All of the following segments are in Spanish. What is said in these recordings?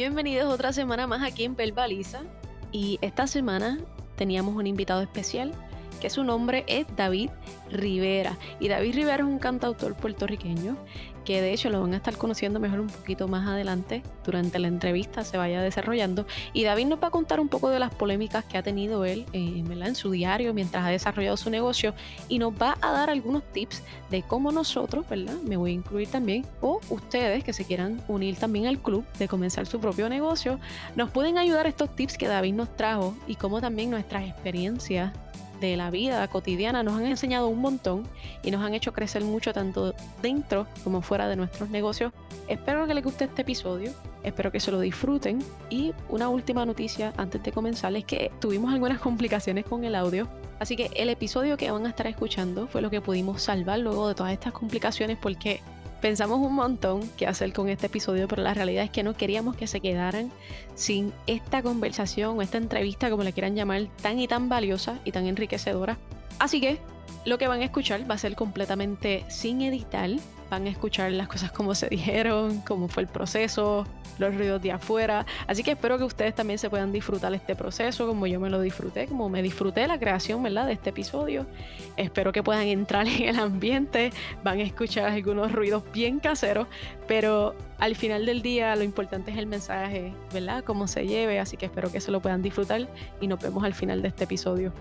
Bienvenidos otra semana más aquí en Pelbaliza. Y esta semana teníamos un invitado especial, que su nombre es David Rivera. Y David Rivera es un cantautor puertorriqueño que de hecho lo van a estar conociendo mejor un poquito más adelante durante la entrevista se vaya desarrollando. Y David nos va a contar un poco de las polémicas que ha tenido él eh, en su diario mientras ha desarrollado su negocio y nos va a dar algunos tips de cómo nosotros, ¿verdad? Me voy a incluir también, o ustedes que se quieran unir también al club de comenzar su propio negocio, nos pueden ayudar estos tips que David nos trajo y cómo también nuestras experiencias de la vida cotidiana nos han enseñado un montón y nos han hecho crecer mucho tanto dentro como fuera de nuestros negocios. Espero que les guste este episodio, espero que se lo disfruten y una última noticia antes de comenzar es que tuvimos algunas complicaciones con el audio. Así que el episodio que van a estar escuchando fue lo que pudimos salvar luego de todas estas complicaciones porque Pensamos un montón qué hacer con este episodio, pero la realidad es que no queríamos que se quedaran sin esta conversación o esta entrevista, como le quieran llamar, tan y tan valiosa y tan enriquecedora. Así que lo que van a escuchar va a ser completamente sin editar, van a escuchar las cosas como se dijeron, cómo fue el proceso, los ruidos de afuera. Así que espero que ustedes también se puedan disfrutar este proceso como yo me lo disfruté, como me disfruté la creación, ¿verdad? De este episodio. Espero que puedan entrar en el ambiente, van a escuchar algunos ruidos bien caseros, pero al final del día lo importante es el mensaje, ¿verdad? Cómo se lleve, así que espero que se lo puedan disfrutar y nos vemos al final de este episodio.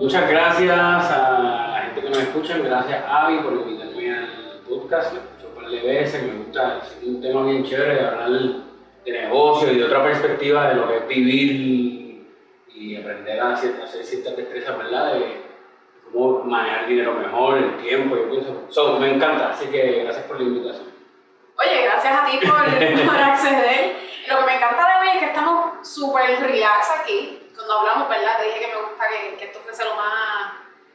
Muchas gracias a la gente que nos escucha, gracias Avi por invitarme al podcast, lo escucho un par de veces, me gusta, es un tema bien chévere de hablar de negocio y de otra perspectiva de lo que es vivir y aprender a hacer, ciertas destrezas, ¿verdad? De, cómo manejar dinero mejor, el tiempo y eso. me encanta, así que gracias por la invitación. Oye, gracias a ti por, por acceder. Lo que me encanta de hoy es que estamos súper relax aquí cuando hablamos, ¿verdad? Te dije que me gusta que, que esto fuese lo más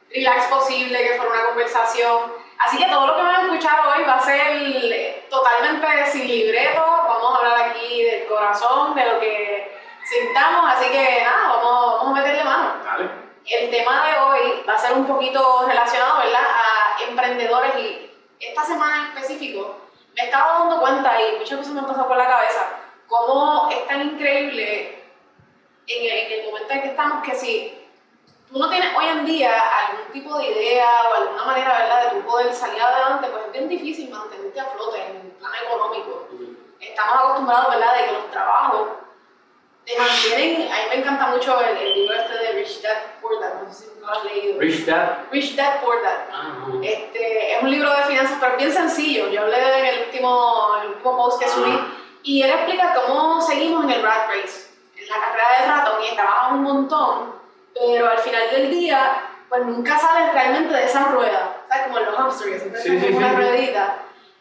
relax posible, que fuera una conversación. Así que todo lo que van a escuchar hoy va a ser totalmente sin libreto. Vamos a hablar aquí del corazón, de lo que sintamos. Así que nada, vamos, vamos a meterle mano. Dale. El tema de hoy va a ser un poquito relacionado, ¿verdad? A emprendedores y esta semana en específico me estaba dando cuenta y muchas veces me han pasado por la cabeza cómo es tan increíble el que estamos que si tú no tienes hoy en día algún tipo de idea o alguna manera ¿verdad? de tú poder salir adelante, pues es bien difícil mantenerte a flote en el plan económico. Estamos acostumbrados ¿verdad? de que los trabajos te mantienen, a mí me encanta mucho el, libro este de Rich Dad Poor Dad, no sé si lo has leído. Rich Dad. Rich Dad Poor Dad. Ah, este, es un libro de finanzas, pero bien sencillo. Yo hablé en el último, el último post que subí y él explica cómo seguimos en el rat race la carrera de ratón y trabajas un montón, pero al final del día, pues nunca sales realmente de esa rueda, ¿sabes? Como en los hamsters, siempre sí, sí, una ruedita.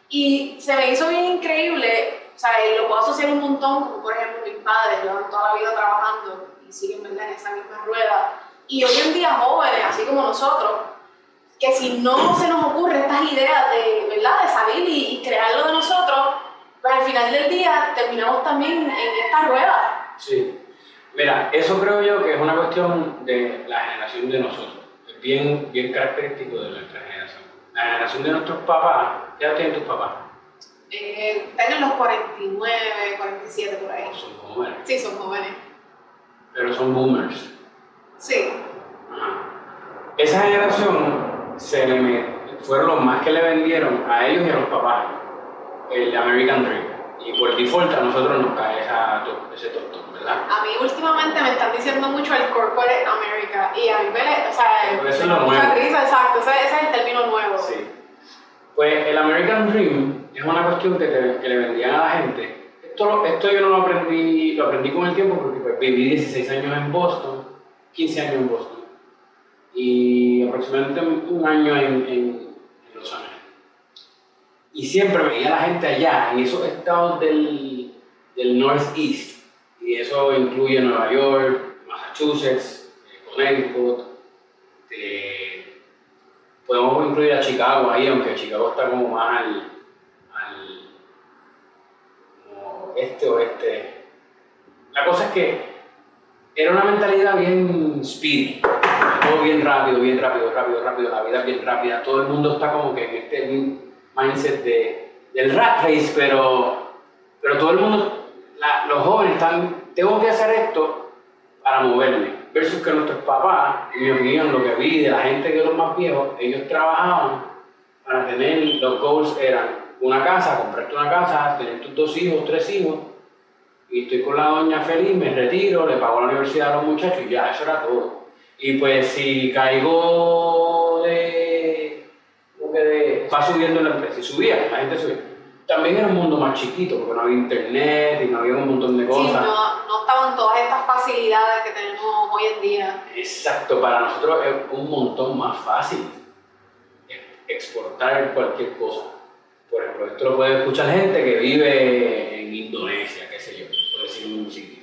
Y se me hizo bien increíble, o sea, y lo puedo asociar un montón, como por ejemplo mis padres, llevan toda la vida trabajando y siguen ¿verdad? en esa misma rueda. Y hoy en día jóvenes, así como nosotros, que si no se nos ocurre estas ideas de, ¿verdad? de salir y, y crearlo de nosotros, pues al final del día terminamos también en esta rueda Sí. Mira, eso creo yo que es una cuestión de la generación de nosotros. Es bien, bien característico de nuestra generación. La generación de nuestros papás, ¿qué edad tienen tus papás? Eh, están en los 49, 47 por ahí. son jóvenes. Sí, son jóvenes. Pero son boomers. Sí. Esa generación se le fueron los más que le vendieron a ellos y a los papás el American Dream. Y por default a nosotros nos cae esa, ese tonto, ¿verdad? A mí últimamente me están diciendo mucho el Corporate America y a mí me, o sea, eso es lo nuevo. Risa, exacto, ese, ese, es el término nuevo. Sí. Pues el American Dream es una cuestión que, que le vendían a la gente. Esto, esto yo no lo aprendí, lo aprendí con el tiempo porque pues, viví 16 años en Boston, 15 años en Boston y aproximadamente un año en, en, en Los Ángeles. Y siempre veía a la gente allá, en esos estados del, del Northeast, y eso incluye Nueva York, Massachusetts, eh, Connecticut, este, podemos incluir a Chicago ahí, aunque Chicago está como más al, al como este oeste. La cosa es que era una mentalidad bien speedy, todo bien rápido, bien rápido, rápido, rápido, la vida bien rápida, todo el mundo está como que en este mindset de, del rat race, pero, pero todo el mundo, los jóvenes están, tengo que hacer esto para moverme, versus que nuestros papás, en mi opinión, lo que vi de la gente que los más viejos, ellos trabajaban para tener, los goals eran una casa, comprarte una casa, tener tus dos hijos, tres hijos, y estoy con la doña feliz, me retiro, le pago la universidad a los muchachos y ya, eso era todo. Y pues si caigo va subiendo la empresa, y subía, la gente subía. También era un mundo más chiquito, porque no había internet y no había un montón de cosas. Sí, no, no estaban todas estas facilidades que tenemos hoy en día. Exacto, para nosotros es un montón más fácil exportar cualquier cosa. Por ejemplo, esto lo puede escuchar gente que vive en Indonesia, qué sé yo un sitio.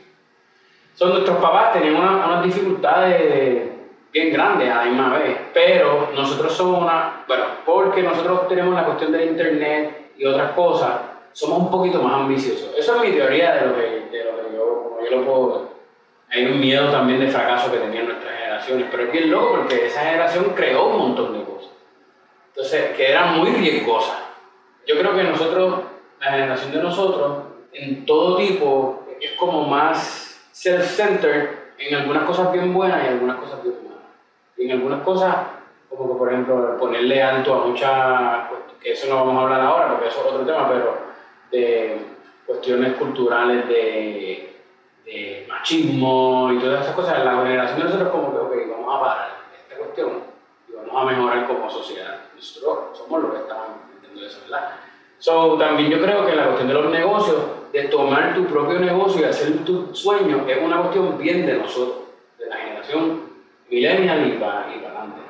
Son nuestros papás tenían unas dificultades bien grandes a la misma vez, pero nosotros somos una, bueno, porque nosotros tenemos la cuestión del internet y otras cosas, somos un poquito más ambiciosos. Eso es mi teoría de lo que, de lo que yo, como yo lo puedo Hay un miedo también de fracaso que tenían nuestras generaciones, pero es bien loco porque esa generación creó un montón de cosas. Entonces, que eran muy riesgosas. Yo creo que nosotros, la generación de nosotros, en todo tipo, es como más self-centered en algunas cosas bien buenas y algunas cosas bien malas. En algunas cosas, como que por ejemplo ponerle alto a muchas, que eso no vamos a hablar ahora porque eso es otro tema, pero de cuestiones culturales de, de machismo y todas esas cosas, la generación de nosotros como que, ok, vamos a parar esta cuestión y vamos a mejorar como sociedad. Nosotros somos los que estamos entendiendo eso, ¿verdad? So, también yo creo que la cuestión de los negocios de tomar tu propio negocio y hacer tu sueño es una cuestión bien de nosotros, de la generación millennial y para, y para adelante.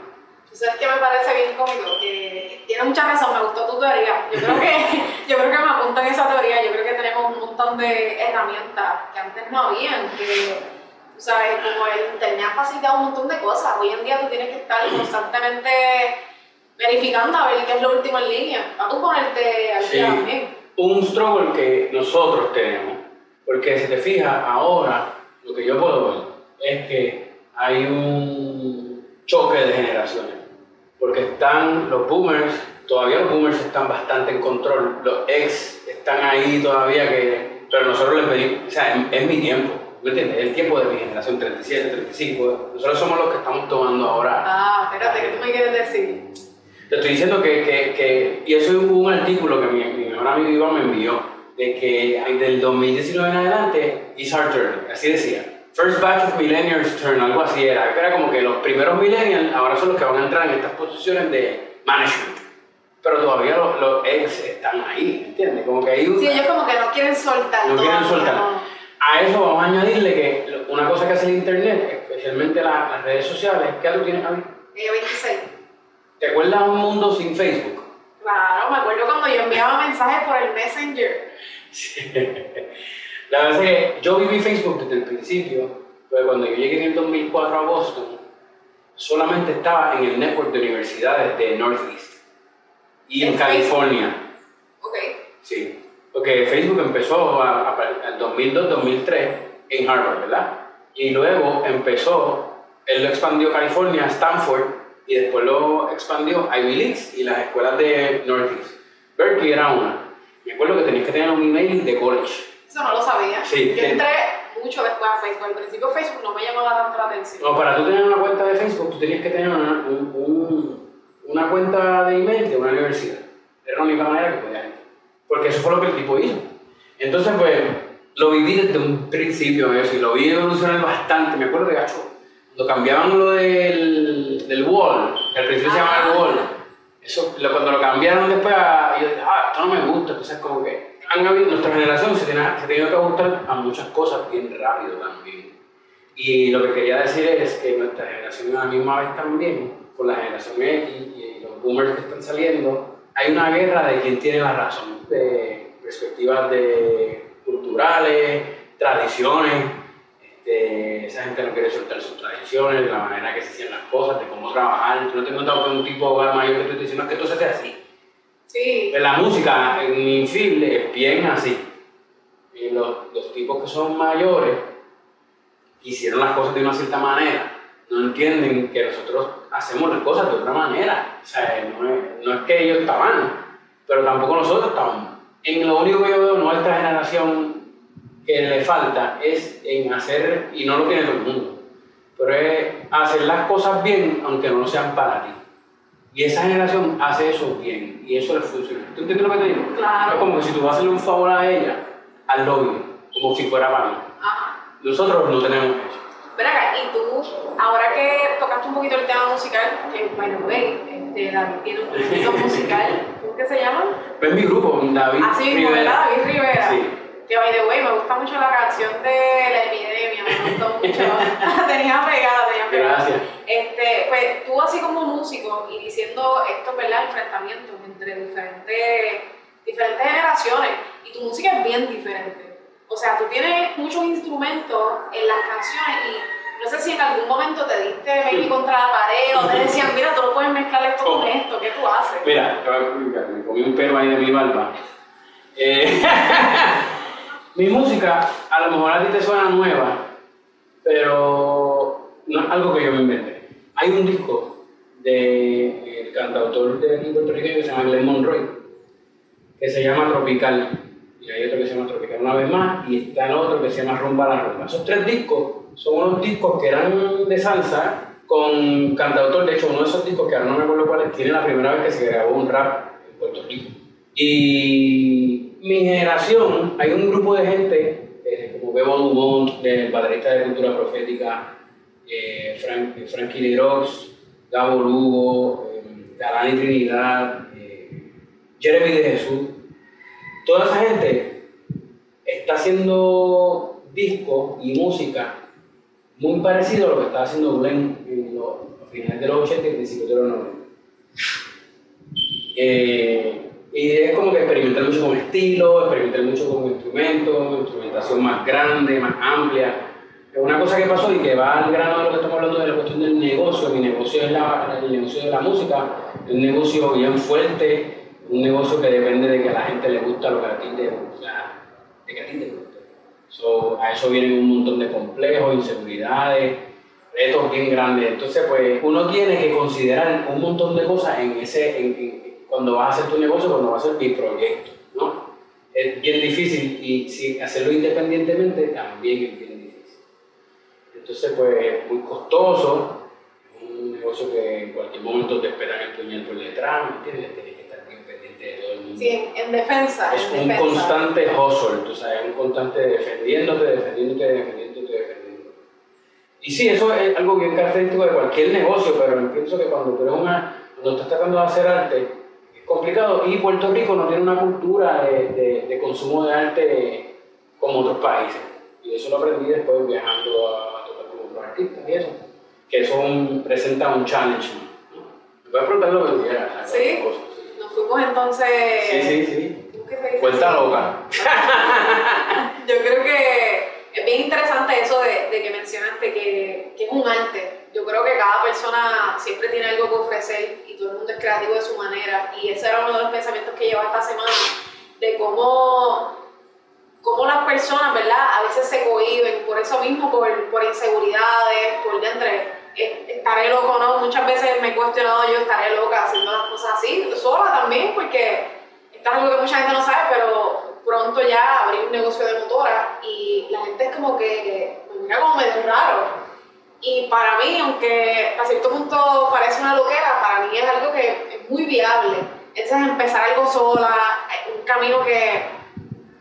¿Sabes qué me parece bien cómico? Que tiene mucha razón, me gustó tu teoría. Yo creo que, yo creo que me apunto en esa teoría. Yo creo que tenemos un montón de herramientas que antes no habían. Que, sabes, como el internet ha facilitado un montón de cosas. Hoy en día tú tienes que estar constantemente verificando a ver qué es lo último en línea. A tú ponerte al día también un struggle que nosotros tenemos. Porque si te fijas, ahora lo que yo puedo ver es que hay un choque de generaciones. Porque están los boomers, todavía los boomers están bastante en control, los ex están ahí todavía que... Pero nosotros les pedimos, o sea, es, mi tiempo, ¿me entiendes? Es el tiempo de mi generación, 37, 35. Nosotros somos los que estamos tomando ahora. Ah, espérate, ¿qué tú me quieres decir? Te estoy diciendo que, que, que y eso es un artículo que mi, mi mejor amigo Iván me envió, de que del 2019 en adelante, is our turn, así decía. First batch of millennials turn, algo así era. Era como que los primeros millennials ahora son los que van a entrar en estas posiciones de management. Pero todavía los, los ex están ahí, ¿entiendes? Como que hay Sí, ellos como que no quieren soltar. No quieren soltar. A eso vamos a añadirle que una cosa que hace el internet, especialmente las redes sociales, ¿qué tú tienes, Javi? Eh, 26. ¿Te acuerdas un mundo sin Facebook? Claro, me acuerdo cuando yo enviaba mensajes por el Messenger. La verdad es que yo viví Facebook desde el principio, pero cuando yo llegué en el 2004 a Boston, solamente estaba en el network de universidades de Northeast y en, California. Ok. Sí, porque Facebook empezó en 2002-2003 en Harvard, ¿verdad? Y luego empezó, él lo expandió a California, Stanford, y después lo expandió a Ivy Leagues y las escuelas de Northeast. Berkeley era una. Me acuerdo que tenías que tener un email de college. Eso no lo sabía. Sí, Yo entré mucho después a Facebook. Al principio Facebook no me llamaba tanto la atención. No, para tú tener una cuenta de Facebook, tú tenías que tener una, una cuenta de email de una universidad. Era la única manera que podías entrar. Porque eso fue lo que el tipo hizo. Entonces, pues, lo viví desde un principio eso y lo vi evolucionar bastante. Me acuerdo de gacho cuando cambiaban lo del, del wall, que al principio se llamaba el wall, eso, cuando lo cambiaron después, yo dije, ah, esto no me gusta, entonces como que han habido, nuestra generación se, tiene, ha tenido que ajustar a muchas cosas bien rápido también. Y lo que quería decir es que nuestra generación a la misma vez también, con la generación X y los boomers que están saliendo, hay una guerra de quién tiene la razón, de perspectivas de culturales, tradiciones, este, esa gente no quiere soltar sus tradiciones, la manera que se hacían las cosas, de cómo trabajar. no te he notado que un tipo mayor que tú te diciendo que esto se así. Sí. La música, en Infible, es bien así. Y los, los tipos que son mayores hicieron las cosas de una cierta manera no entienden que nosotros hacemos las cosas de otra manera. O sea, no es, no es que ellos estaban, pero tampoco nosotros estamos. En lo único que yo veo nuestra generación que le falta es en hacer, y no lo tiene todo el mundo, pero es hacer las cosas bien aunque no sean para ti. Y esa generación hace eso bien y eso le funciona. ¿Tú entiendes lo que te digo? Claro. Es como que si tú vas a hacerle un favor a ella, hazlo bien, como si fuera para mí. Ajá. Nosotros no tenemos eso. Ven acá, y tú, ahora que tocaste un poquito el tema musical, que, by the way, este, David tiene un proyecto musical, ¿cómo que se llama? Ves mi grupo, David Así mismo, Rivera. David Rivera. Sí. Que, by the way, me gusta mucho la canción de La Epidemia, me gustó mucho. tenía pegada, tenía pegada. Gracias. Este, pues tú así como músico y diciendo estos ¿verdad? enfrentamientos entre diferentes, diferentes generaciones y tu música es bien diferente. O sea, tú tienes muchos instrumentos en las canciones y no sé si en algún momento te diste maybe contra la pared o te decían, mira, tú no puedes mezclar esto con esto, ¿qué tú haces? Mira, te voy a explicar, me comí un pelo ahí de mi barba. Eh, mi música, a lo mejor a ti te suena nueva, pero algo que yo me inventé. Hay un disco del cantautor de puertorriqueño que se llama Glenn Monroy, que se llama Tropical, y hay otro que se llama Tropical una vez más, y está el otro que se llama Rumba la Rumba. Esos tres discos son unos discos que eran de salsa con cantautor, de hecho uno de esos discos que ahora no me acuerdo cuál es, tiene la primera vez que se grabó un rap en Puerto Rico. Y mi generación, hay un grupo de gente, eh, como Bebo Dumont, del baterista de Cultura Profética, eh, Frank, eh, Frankie Lerox, Gabo Lugo, eh, Galani Trinidad, eh, Jeremy de Jesús. Toda esa gente está haciendo discos y música muy parecido a lo que estaba haciendo Glenn en los, finales de los 80 y principios de los 90. Eh, y es como que experimentar mucho con estilo, experimentar mucho con instrumentos, instrumentación más grande, más amplia. Es una cosa que pasó y que va al grano de lo que estamos hablando de la cuestión del negocio. Mi negocio es la, el negocio de la música, un negocio bien fuerte, un negocio que depende de que a la gente le gusta lo que a ti te gusta, de que a ti te guste. So, a eso vienen un montón de complejos, inseguridades, retos bien grandes. Entonces, pues uno tiene que considerar un montón de cosas en ese, en- en- cuando vas a hacer tu negocio, cuando vas a hacer mi proyecto, ¿no? Es bien difícil y si hacerlo independientemente también es bien difícil. Entonces, pues es muy costoso, un negocio que en cualquier momento te esperan el puñal por detrás, ¿me entiendes? Tienes que estar bien pendiente de todo el mundo. Sí, en, en defensa. Es en un defensa. constante hustle, tú sabes, un constante defendiéndote, defendiéndote, defendiéndote, defendiéndote. Y sí, eso es algo bien característico de cualquier negocio, pero pienso que cuando tú eres una, cuando estás tratando de hacer arte, complicado y Puerto Rico no tiene una cultura de, de- de consumo de arte como otros países. Y eso lo aprendí después viajando a tocar con otros artistas y eso, que eso un- presenta un challenge. ¿no? Me puedes preguntar lo que quieras. Sí. Cosas, Nos fuimos entonces. sí, sí, sí. Vuelta loca. Yo creo que es bien interesante eso de, de que mencionaste que, que es un arte. Yo creo que cada persona siempre tiene algo que ofrecer y todo el mundo es creativo de su manera. Y ese era uno de los pensamientos que llevaba esta semana, de cómo, cómo las personas, ¿verdad? A veces se cohiben por eso mismo, por, por inseguridades, por dentro. Estaré loco, ¿no? Muchas veces me he cuestionado yo, estaré loca haciendo las cosas así, sola también, porque esto es algo que mucha gente no sabe, pero pronto ya abrí un negocio de motora y la gente es como que me mira como medio raro. Y para mí, aunque a cierto punto parece una loquera, para mí es algo que es muy viable. Ese es empezar algo sola, eh, un camino que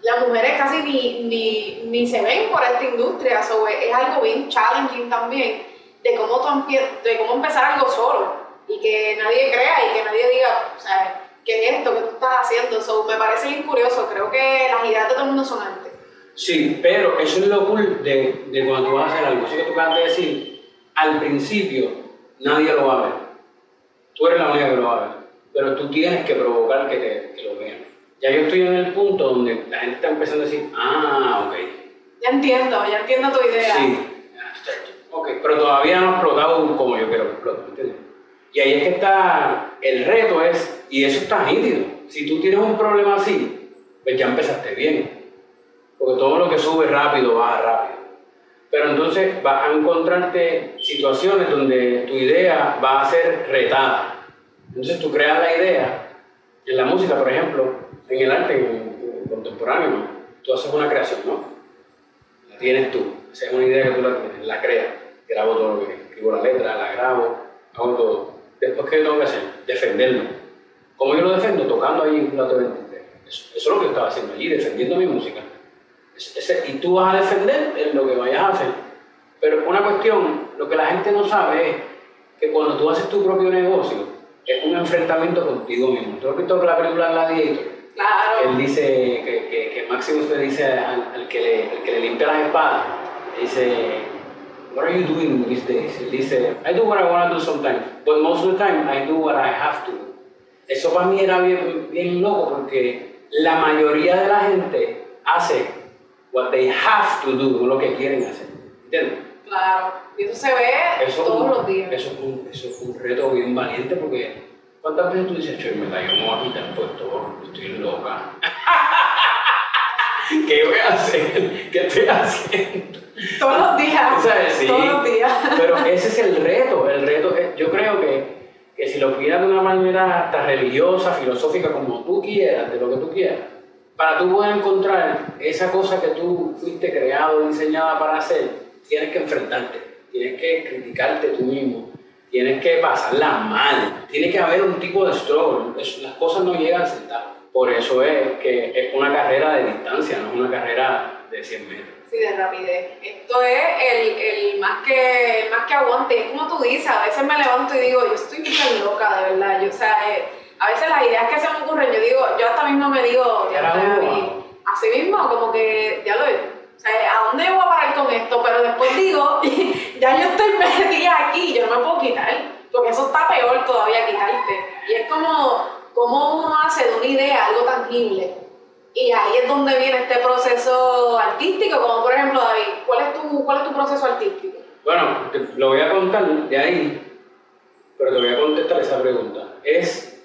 las mujeres casi ni, ni, ni se ven por esta industria, so, es algo bien challenging también de cómo, de cómo empezar algo solo y que nadie crea y que nadie diga, o sea, ¿qué es esto que tú estás haciendo? So, me parece bien curioso, creo que las ideas de todo el mundo son antes. Sí, pero eso es lo cool de, de cuando tú vas a hacer algo. Eso que tú acabas de decir, al principio nadie lo va a ver. Tú eres la única que lo va a ver. Pero tú tienes que provocar que, te, que lo vean. Ya yo estoy en el punto donde la gente está empezando a decir, ah, ok. Ya entiendo, ya entiendo tu idea. Sí. Ok, pero todavía no ha explotado como yo quiero que explote, ¿me entiendes? Y ahí es que está, el reto es, y eso está nítido. Si tú tienes un problema así, pues ya empezaste bien. Porque todo lo que sube rápido baja rápido. Pero entonces vas a encontrarte situaciones donde tu idea va a ser retada. Entonces tú creas la idea, en la música, por ejemplo, en el arte contemporáneo, tú haces una creación, ¿no? La tienes tú, esa es una idea que tú la tienes, la creas, grabo todo lo que escribo la letra, la grabo, hago todo. Después, ¿qué tengo que hacer? Defenderlo. ¿Cómo yo lo defiendo? Tocando ahí un plato de eso, eso es lo que estaba haciendo allí, defendiendo mi música y tú vas a defender en lo que vayas a hacer. Pero una cuestión, lo que la gente no sabe es que cuando tú haces tu propio negocio, es un enfrentamiento contigo mismo. ¿Tú has visto la película Gladiator? Claro. Él dice, que, que, que Maximus le dice al, que le, al que le limpia las espadas, dice, What are you doing these days? Él dice, I do what I want to do sometimes, but most of the time I do what I have to. Eso para mí era bien, bien loco porque la mayoría de la gente hace what they have to do, lo que quieren hacer. ¿Entiendes? Claro, y eso se ve todos los días. Eso es, un, eso es un reto bien valiente porque ¿cuántas veces tú dices, Choy, me cayó, no voy a quitar el puesto, estoy loca? ¿Qué voy a hacer? ¿Qué estoy haciendo? Todos los días. Sí, todos los días. Pero ese es el reto. El reto yo creo que, que si lo quieras de una manera hasta religiosa, filosófica, como tú quieras, de lo que tú quieras, para tú poder encontrar esa cosa que tú fuiste creado, diseñada para hacer, tienes que enfrentarte, tienes que criticarte tú mismo, tienes que pasarla mal, tiene que haber un tipo de struggle, las cosas no llegan sentadas. Por eso es que es una carrera de distancia, no es una carrera de 100 metros. Sí, de rapidez. Esto es el, el más, que, más que aguante. Es como tú dices, a veces me levanto y digo, yo estoy muy loca, de verdad. Yo, o sea, eh, a veces las ideas que se me ocurren, yo digo, yo hasta mismo me digo, así mismo, como que, ya lo o sea, ¿a dónde voy a parar con esto? Pero después digo, ya yo estoy metida aquí, yo no me puedo quitar, porque eso está peor todavía quitarte. Y es como, como uno hace de una idea algo tangible. Y ahí es donde viene este proceso artístico, como por ejemplo, David, ¿cuál es tu, cuál es tu proceso artístico? Bueno, lo voy a contar de ahí, pero te voy a contestar esa pregunta. Es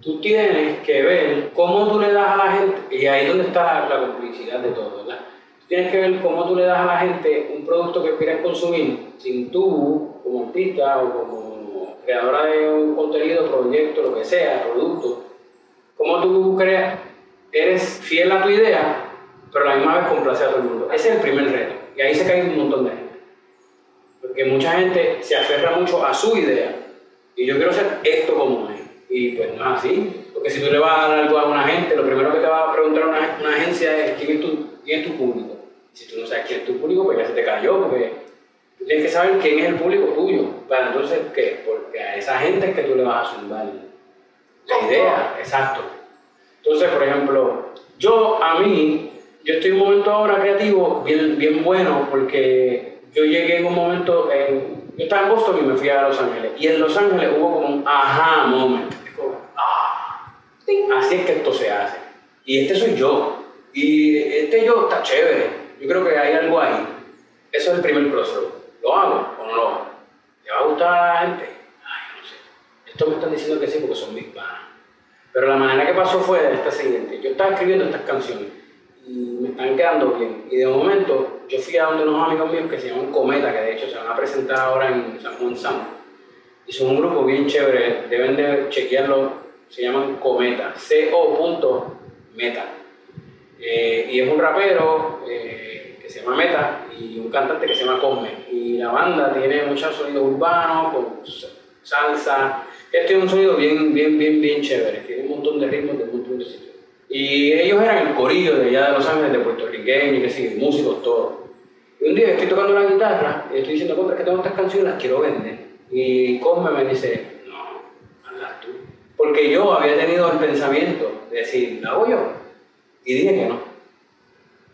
tú tienes que ver cómo tú le das a la gente, y ahí es donde está la, complicidad de todo, ¿verdad? Tú tienes que ver cómo tú le das a la gente un producto que quieres consumir sin tú, como artista o como creadora de un contenido, proyecto, lo que sea, producto, cómo tú creas, eres fiel a tu idea, pero a la misma vez complace a todo el mundo. Ese es el primer reto, y ahí se cae un montón de gente. Porque mucha gente se aferra mucho a su idea, y yo quiero ser esto como es. Y pues no es así, porque si tú le vas a dar algo a una gente, lo primero que te va a preguntar una, una agencia es ¿quién es, tu, quién es tu público. Y si tú no sabes quién es tu público, pues ya se te cayó, porque tú tienes que saber quién es el público tuyo. Para entonces, ¿qué? Porque a esa gente es que tú le vas a sumar la idea, exacto. Entonces, por ejemplo, yo a mí, yo estoy en un momento ahora creativo bien, bien bueno, porque yo llegué en un momento en yo estaba en Boston y me fui a Los Ángeles. Y en Los Ángeles hubo como un aha moment. Ah, así es que esto se hace. Y este soy yo. Y este yo está chévere. Yo creo que hay algo ahí. Eso es el primer crossroad. ¿Lo hago o no lo hago? ¿Le va a gustar a la gente? Ay, no sé. Esto me están diciendo que sí porque son mis panas. Pero la manera que pasó fue esta siguiente. Yo estaba escribiendo estas canciones y me están quedando bien. Y de momento yo fui a donde unos amigos míos que se llaman Cometa, que de hecho se van a presentar ahora en San Juan San. Y son un grupo bien chévere, deben de chequearlo, se llaman Cometa, C-O.Meta. Eh, y es un rapero eh, que se llama Meta y un cantante que se llama Cosme. Y la banda tiene muchos sonidos urbanos, con salsa. Este es un sonido bien, bien, bien, bien chévere, tiene un montón de ritmos de un montón de sitios. Y ellos eran el corillo de allá de Los Ángeles, de puertorriqueños, que sí, músicos, todos. Y un día estoy tocando la guitarra y estoy diciendo, contra que tengo estas canciones, las quiero vender. Y Cosme me dice, no, hazlas tú. Porque yo había tenido el pensamiento de decir, ¿la hago yo? Y dije que no.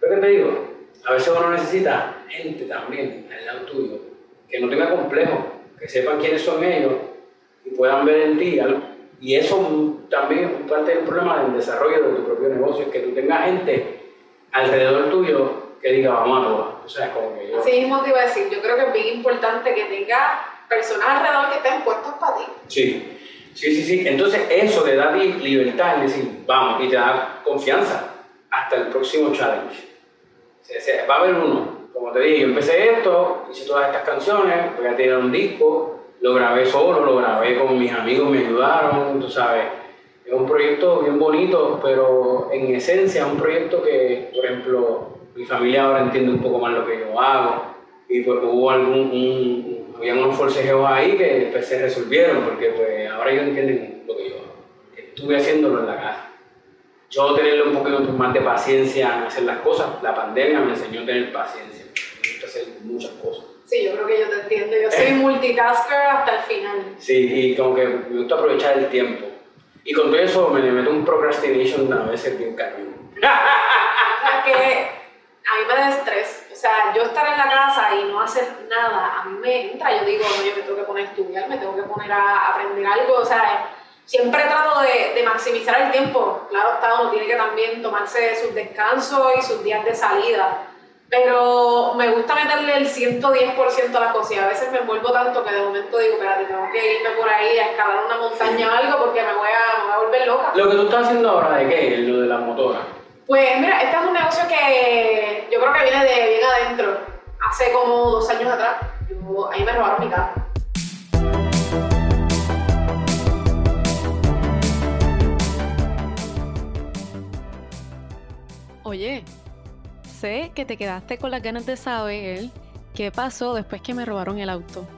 ¿Pero qué te digo? A veces uno necesita gente también al lado tuyo, que no tenga complejo, que sepan quiénes son ellos puedan ver en ti algo y eso también es parte del problema del desarrollo de tu propio negocio, es que tú tengas gente alrededor tuyo que diga, vamos a probar. O sea, como que yo... Así mismo te iba a decir, yo creo que es bien importante que tengas personas alrededor que estén puestos para ti. Sí, sí, sí, sí. Entonces eso te da libertad, es decir, vamos, y te da confianza hasta el próximo challenge. va a haber uno, como te dije, yo empecé esto, hice todas estas canciones, voy a tener un disco, lo grabé solo, lo grabé con mis amigos, me ayudaron, tú sabes. Es un proyecto bien bonito, pero en esencia es un proyecto que, por ejemplo, mi familia ahora entiende un poco más lo que yo hago. Y pues hubo algún, había unos forcejeos ahí que después se resolvieron, porque pues ahora ellos entienden lo que yo hago. Estuve haciéndolo en la casa yo tenerle un poquito más de paciencia en hacer las cosas. La pandemia me enseñó a tener paciencia. Me gusta hacer muchas cosas. Sí, yo creo que yo te entiendo. Yo soy multitasker hasta el final. Sí, y como que me gusta aprovechar el tiempo. Y con todo eso me meto un procrastination a veces bien cañón. o sea que a mí me da estrés. O sea, yo estar en la casa y no hacer nada, a mí me entra. Yo digo, no, yo me tengo que poner a estudiar, me tengo que poner a aprender algo. O sea, siempre trato de, de, maximizar el tiempo. Claro está, uno tiene que también tomarse sus descansos y sus días de salida. Pero me gusta meterle el 110% a las cosas y a veces me envuelvo tanto que de momento digo, espérate, tengo que irme por ahí a escalar una montaña o algo porque me voy, a, me voy a volver loca. ¿Lo que tú estás haciendo ahora de qué? Lo de las motoras. Pues mira, este es un negocio que yo creo que viene de bien adentro. Hace como dos años atrás, yo, ahí me robaron mi carro Oye, que te quedaste con las ganas de saber qué pasó después que me robaron el auto.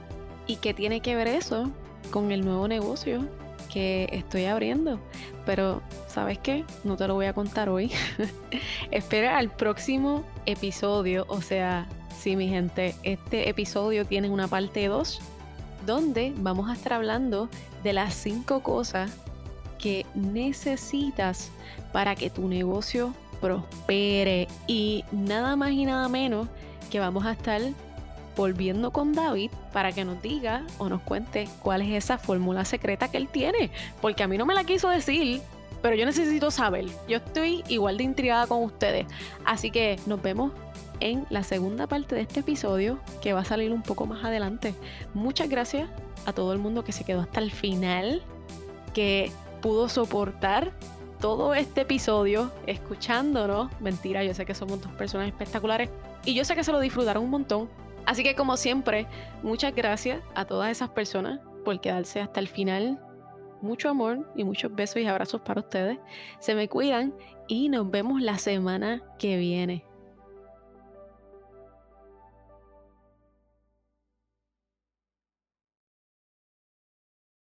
¿Y qué tiene que ver eso con el nuevo negocio que estoy abriendo? Pero, ¿sabes qué? No te lo voy a contar hoy. Espera al próximo episodio. O sea, sí, mi gente, este episodio tiene una parte 2 donde vamos a estar hablando de las 5 cosas que necesitas para que tu negocio prospere. Y nada más y nada menos que vamos a estar volviendo con David para que nos diga o nos cuente cuál es esa fórmula secreta que él tiene. Porque a mí no me la quiso decir, pero yo necesito saber. Yo estoy igual de intrigada con ustedes. Así que nos vemos en la segunda parte de este episodio que va a salir un poco más adelante. Muchas gracias a todo el mundo que se quedó hasta el final, que pudo soportar todo este episodio escuchándonos. Mentira, yo sé que somos dos personas espectaculares y yo sé que se lo disfrutaron un montón. Así que como siempre, muchas gracias a todas esas personas por quedarse hasta el final. Mucho amor y muchos besos y abrazos para ustedes. Se me cuidan y nos vemos la semana que viene.